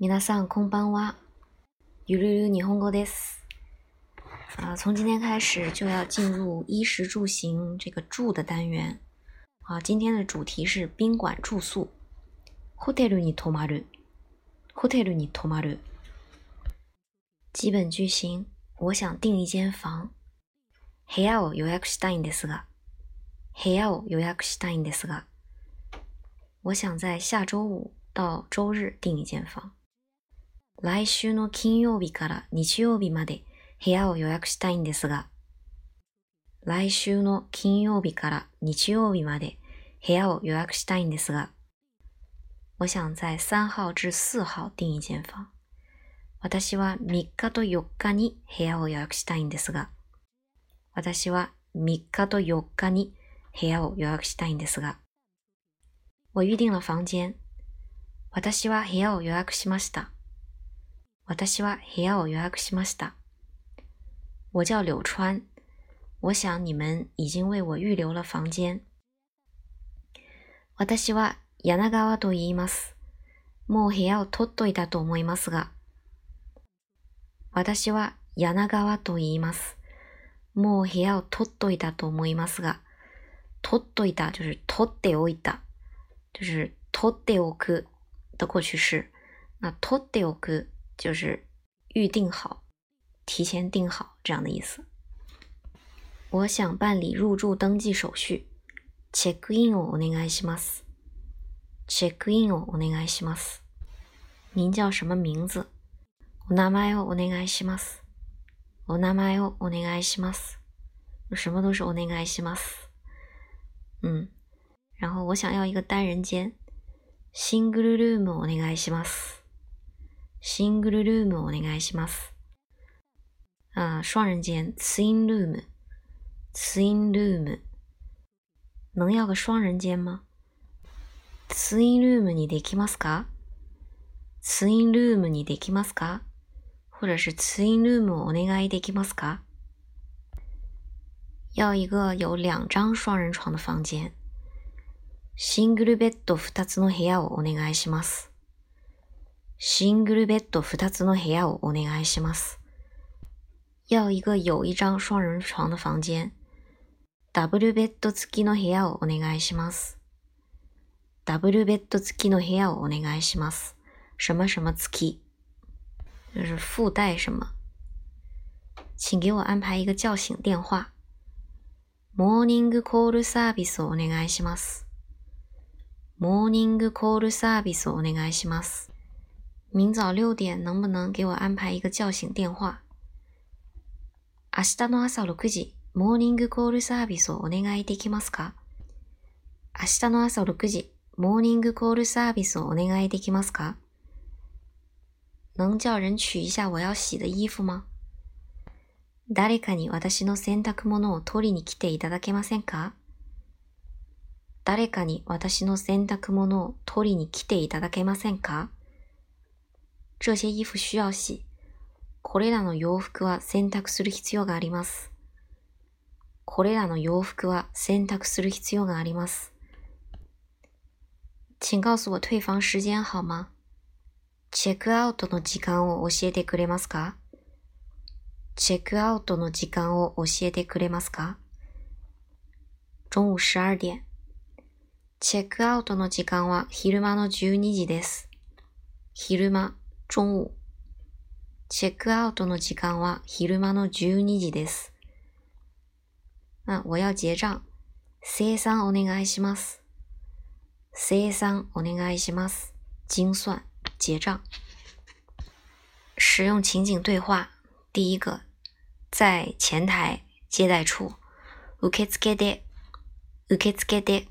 皆さんこんばんは。ゆるゆる日本語です。啊，从今天开始就要进入衣食住行这个住的单元。啊，今天的主题是宾馆住宿。ホテルに泊まる。ホテルに泊まる。基本句型：我想订一间房。部屋を予約したいんですが。部屋を予約したいんですが。我想在下周五到周日订一间房。 来週の金曜日から日曜日まで部屋を予約したいんですが、来週の金曜日から日曜日まで部屋を予約したいんですが、我想在3号至4号订一間房。私は3日と4日に部屋を予約したいんですが、私は3日と4日に部屋を予約したいんですが、我預定了房間。私は部屋を予約しました。私は部屋を予約しました。我叫柳川，我想你们已经为我預留了房間。私は柳川。と言います。もう部屋を取っといたと思いますが。私は柳川。と言います。もう部屋を取っといたと思いますが。取っといた就是取っておいた，就是取っておく的过去式。那取っておく就是预定好、提前订好这样的意思。我想办理入住登記手續。チェックインをお願いします。チェックインをお願いします。您叫什么名字？お名前をお願いします。お名前をお願いします。什么都是お願いします。嗯，然后我想要一个单人间。シングルルームをお願いします。 シングルルームをお願いします。啊，双人间ツインルーム，ツインルーム，能要个双人间吗？ツインルームにできますか？ツインルームにできますか？或者是ツインルームをお願いできます？か？要一个有两张双人床的房间。シングルベッド二つの部屋をお願いします。シングルベッド二つの部屋をお願いします。要一个有一张双人床的房间。ダブルベッド付きの部屋をお願いします。ダブルベッド付きの部屋をお願いします。什么什么付き，就是附带什么。请给我安排一个叫醒电话。モーニングコールサービスをお願いします。モーニングコールサービスをお願いします。明早六點能不能給我安排一個叫醒電話？明日の朝6時、モーニングコールサービスをお願いできますか？明日の朝6時、モーニングコールサービスをお願いできますか？能叫人取一下我要洗的衣服嗎？誰かに私の洗濯物を取りに来ていただけませんか？誰かに私の洗濯物を取りに来ていただけませんか？这些衣服需要洗。これらの洋服は洗濯する必要があります。これらの洋服は洗濯する必要があります。請告訴我退房時間好嗎？チェックアウトの時間を教えてくれますか？チェックアウトの時間を教えてくれますか？中午十二點。チェックアウトの時間は昼間の12時です。昼間、中午。チェックアウトの時間は昼間の12時です。那我要結賬。生産お願いします。生産お願いします。精算、結賬。使用情景對話。第一個，在前台接待處。受付で、受付で。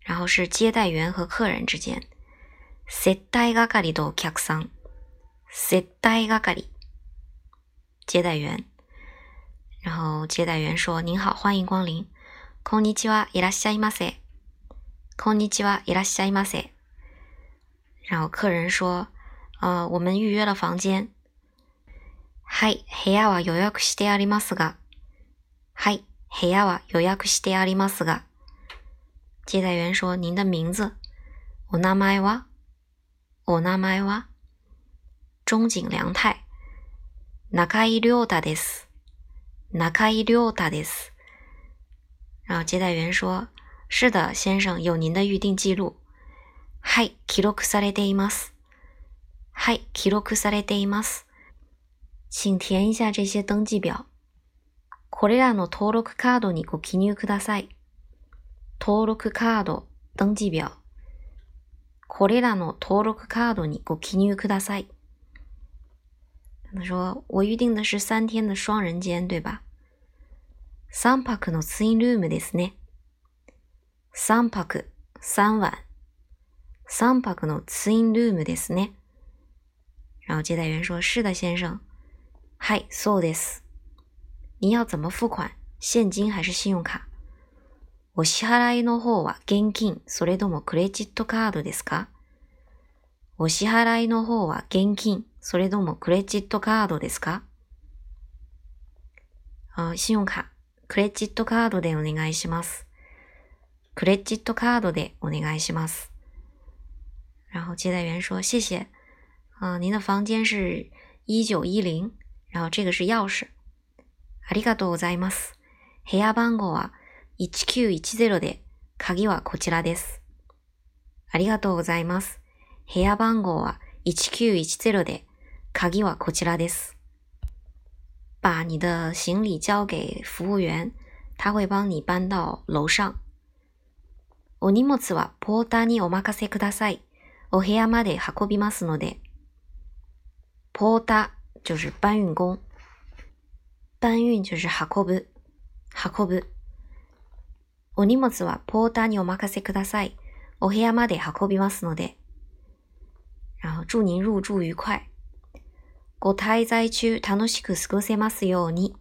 然後是接待員和客人之間。接待係とお客さん。接待係。接待員。然後接待員說：“您好，歡迎光臨。こんにちは、いらっしゃいませ。こんにちは、いらっしゃいませ。”然後客人說：“呃，我們預約了房間。”はい、部屋は予約してありますが。はい、部屋は予約してありますが。接待員說：“您的名字？”お名前は？お名前は？中井良太。中井良太です。中井良太です。然后接待员说：“是的，先生，有您的预定记录。”はい、記録されています。はい、記録されています。请填一下这些登记表。これらの登録カードにご記入ください。登録カード、登記表。これらの登録カードにご記入ください。他说：“我预定的是三天的双人间，对吧？”三泊のツインルームですね。三泊、三晚。三泊のツインルームですね。然后接待员说：“是的，先生。”はい、そうです。你要怎么付款？现金还是信用卡？お支払いの方は現金、それともクレジットカードですか？お支払いの方は現金、それともクレジットカードですか？あ、信用卡、クレジットカードでお願いします。クレジットカードでお願いします。然后接待员说：“谢谢，啊，您的房间是一九一零，然后这个是钥匙。ありがとうございます。部屋番号は1910で、鍵はこちらです。ありがとうございます。部屋番号は1910で、鍵はこちらです。把你的行李交给服务员，他会帮你搬到楼上。お荷物はポーターにお任せください。お部屋まで運びますので。ポーター就是搬运工，搬运就是運ぶ、運ぶ。お荷物はポーターにお任せください。お部屋まで運びますので。然后祝您入住愉快。ご滞在中楽しく過ごせますように。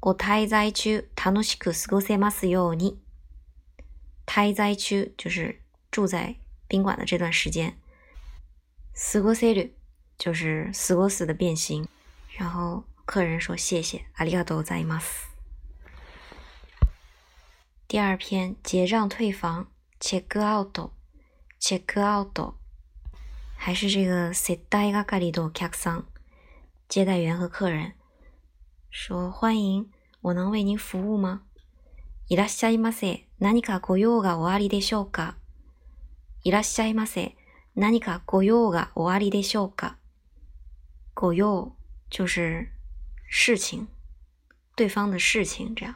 ご滞在中楽しく過ごせますように。滞在中就是住在宾馆的这段时间。過ごせる就是過ごす的变形。然后客人说谢谢，ありがとうございます。第二篇结账退房，check out，check out，还是这个接待係の客さん，接待员和客人说欢迎，我能为您服务吗？いらっしゃいませ。何かご用がおありでしょうか？いらっしゃいませ。何かご用がおありでしょうか？ご用就是事情，对方的事情，这样。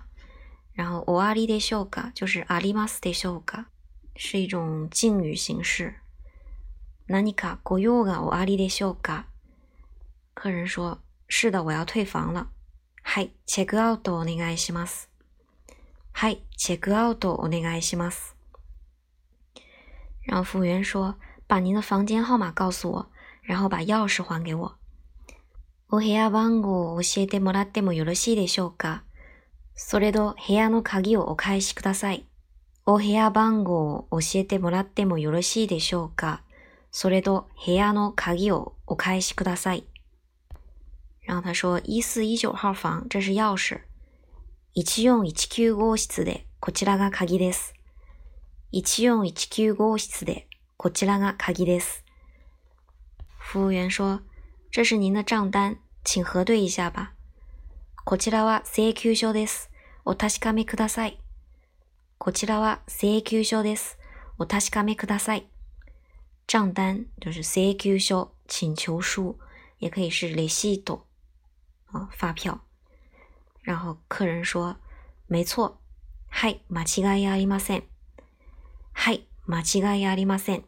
然后おありでしょうか就是ありますでしょうか，是一种敬语形式。何かご用がおありでしょうか？客人说：“是的，我要退房了。”はい、チェックアウトお願いします。はい、チェックアウトお願いします。然后服务员说：“把您的房间号码告诉我，然后把钥匙还给我。”お部屋番号を教えてもらってもよろしいでしょうか？それと部屋の鍵をお返しください。お部屋番号を教えてもらってもよろしいでしょうかそれと部屋の鍵をお返しください。然后他说：“一四一九号房，这是钥匙。一四一九号室でこちらが鍵です。一四一九号室でこちらが鍵です。”服务员说：“这是您的账单，请核对一下吧。”こちらは請求書です。お確かめください。こちらは請求書です。お確かめください。账单就是請求書、请求書，也可以是レシート啊，发票。然后客人说：“没错。”はい、間違いありません。はい、間違いありません。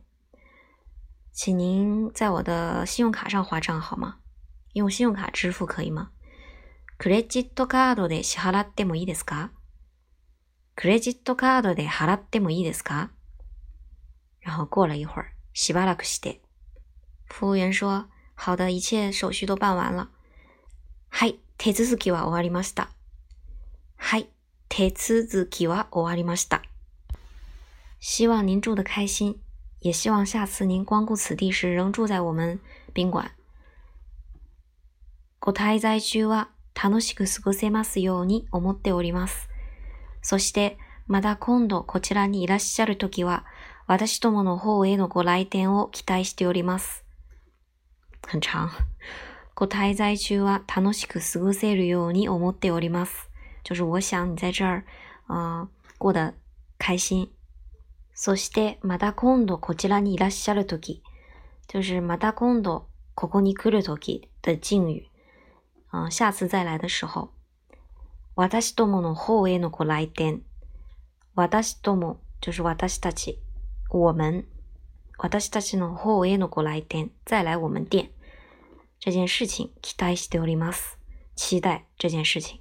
请您在我的信用卡上划账好吗？用信用卡支付可以吗？クレジットカードで支払ってもいいですか？クレジットカードで払ってもいいですか？然后过了一会儿，しばらくして、服务员说：“好的，一切手续都办完了。”はい、手続きは終わりました。はい、手続きは終わりました。希望您住得开心，也希望下次您光顾此地时仍住在我们宾馆。ご滞在中は楽しく過ごせますように思っております。そして、また今度こちらにいらっしゃるときは、私どもの方へのご来店を期待しております。很长。ご滞在中は楽しく過ごせるように思っております。就是我想你在这儿，呃，过得开心。そしてまた今度こちらにいらっしゃるとき、就是また今度ここに来るとき的敬语。嗯、下次再来的时候。私どもの方へのご来店。私ども就是私たち。我们。私たちの方へのご来店。再来我们店。这件事情期待しております。期待这件事情。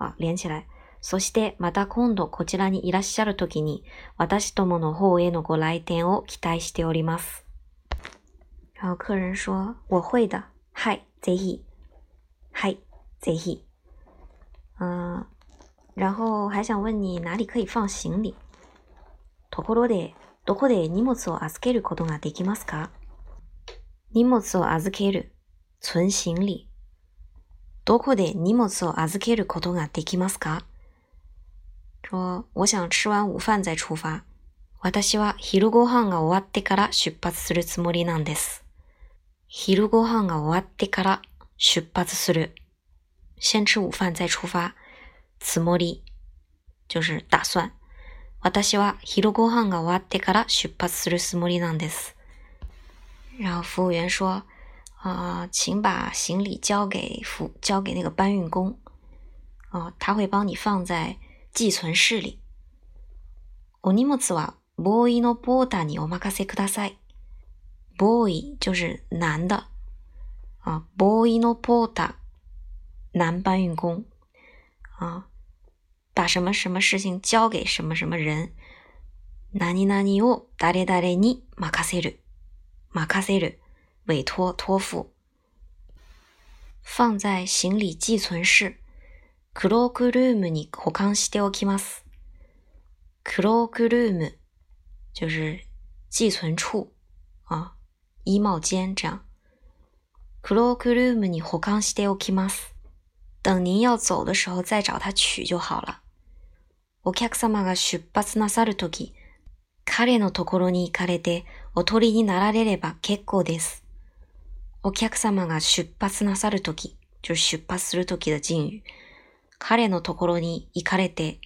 あ、連起来。そしてまた今度こちらにいらっしゃるときに、私どもの方へのご来店を期待しております。然后客人说：“我会的。”はい、ぜひ。はい、ぜひ。嗯，然后还想问你哪里可以放行李？ところで、どこで荷物を預けることができますか？荷物を預ける、存行李。どこで荷物を預けることができますか？说我想吃完午饭再出发。私は昼ご飯が終わってから出発するつもりなんです。昼ご飯が終わってから出発する。先吃午饭再出发。つもり就是打算。私は昼ご飯が終わってから出発するつもりなんです。然后服务员说：“啊、呃，请把行李交给服交给那个搬运工，哦、呃，他会帮你放在。”寄存室里。お荷物はボーイのポーターにお任せください。ボーイ就是男的 啊，ボーイのポーター，男搬运工啊，把什么什么事情交给什么什么人。何々を誰々に任せる。任せる，委托、托付。放在行李寄存室。クロークルームに保管しておきます。クロークルーム就是寄存处啊，衣帽间这样。クロークルームに保管しておきます。等您要走的时候再找他取就好了。お客様が出発なさるとき、彼のところに行かれてお取りになられれば結構です。お客様が出発なさるとき、就出発するとき的敬语。彼のところに行かれて、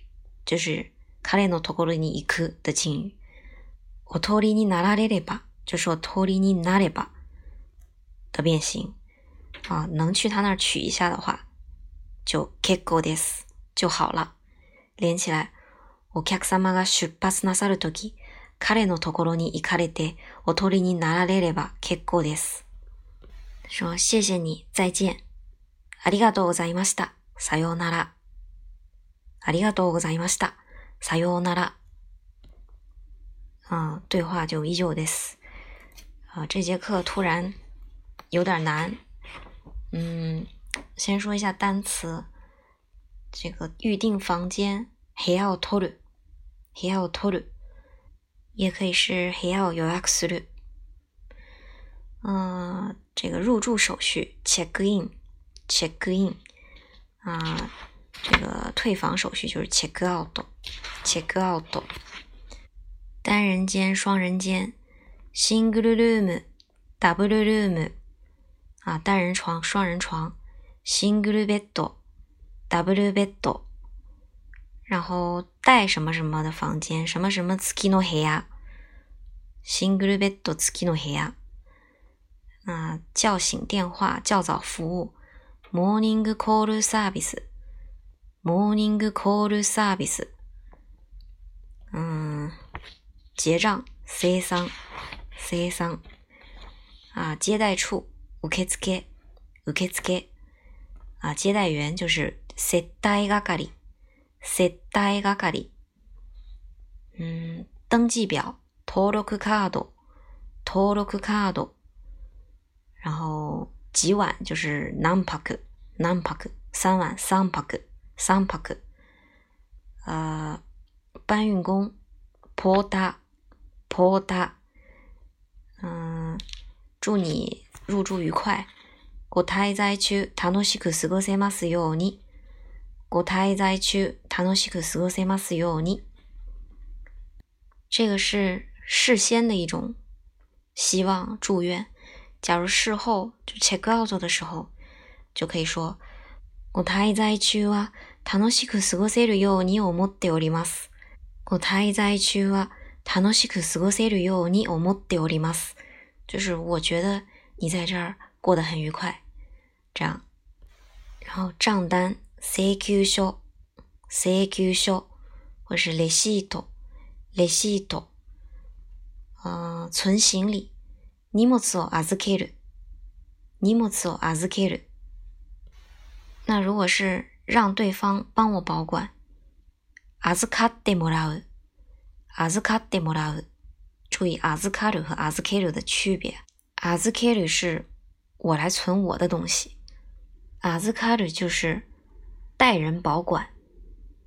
就是彼のところに行く的敬语。お通りになられれば，就是お通りになれば的变形。啊，能去他那儿取一下的话，就結構です。就好了。連起来。お客様が出発なさるとき、彼のところに行かれて、お通りになられれば結構です。说谢谢你，再见。ありがとうございました。さようなら。ありがとうございました。さようなら。嗯，对话就依旧です。啊，这节课突然有点难。嗯，先说一下单词。这个预定房间，部屋を取る。部屋を取る。也可以是部屋を予約する。嗯，这个入住手续，check in，check in。啊，这个退房手续就是 check out，check out。单人间、双人间，single room，double room。 啊，单人床、双人床，single bed，double bed。然后带什么什么的房间，什么什么 ski no hair，single bed ski no hair。啊，叫醒电话、较早服务。モーニングコールサービス。モーニングコールサービス。うん。结账、生産、生産。啊，接待处、受付、受付。啊，接待员就是接待係。接待係。嗯，登记表、登録カード、登録カード。然后。几晚就是何泊，何泊，三晚三泊，三泊。呃，搬运工，ポーター，ポーター。嗯，祝你 入住愉快。ご滞在中楽しく過ごせますように。ご滞在中楽しく過ごせますように。这个是事先的一种希望祝愿。假如事后就 check out 的时候，就可以说ご滞在中は楽しく過ごせるように思っております。ご滞在中は楽しく過ごせるように思っております。就是我觉得你在这儿过得很愉快。这样，然后账单請求書、請求書或是レシート、レシート。嗯，存行李。荷物を預ける。荷物を預ける。那如果是让对方帮我保管，預かってもらう。預かってもらう。注意預かる和預ける的区别。 預ける是我来存我的东西，預かる就是代人保管，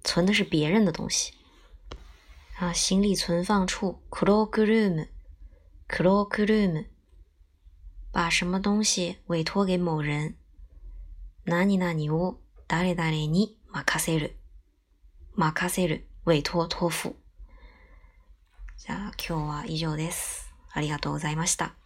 存的是别人的东西。啊，行李存放处 （cloakroom），cloakroom，把什么东西委托给某人。何々を誰々に任せる。任せる、委托、托付。じゃあ今日は以上です。ありがとうございました。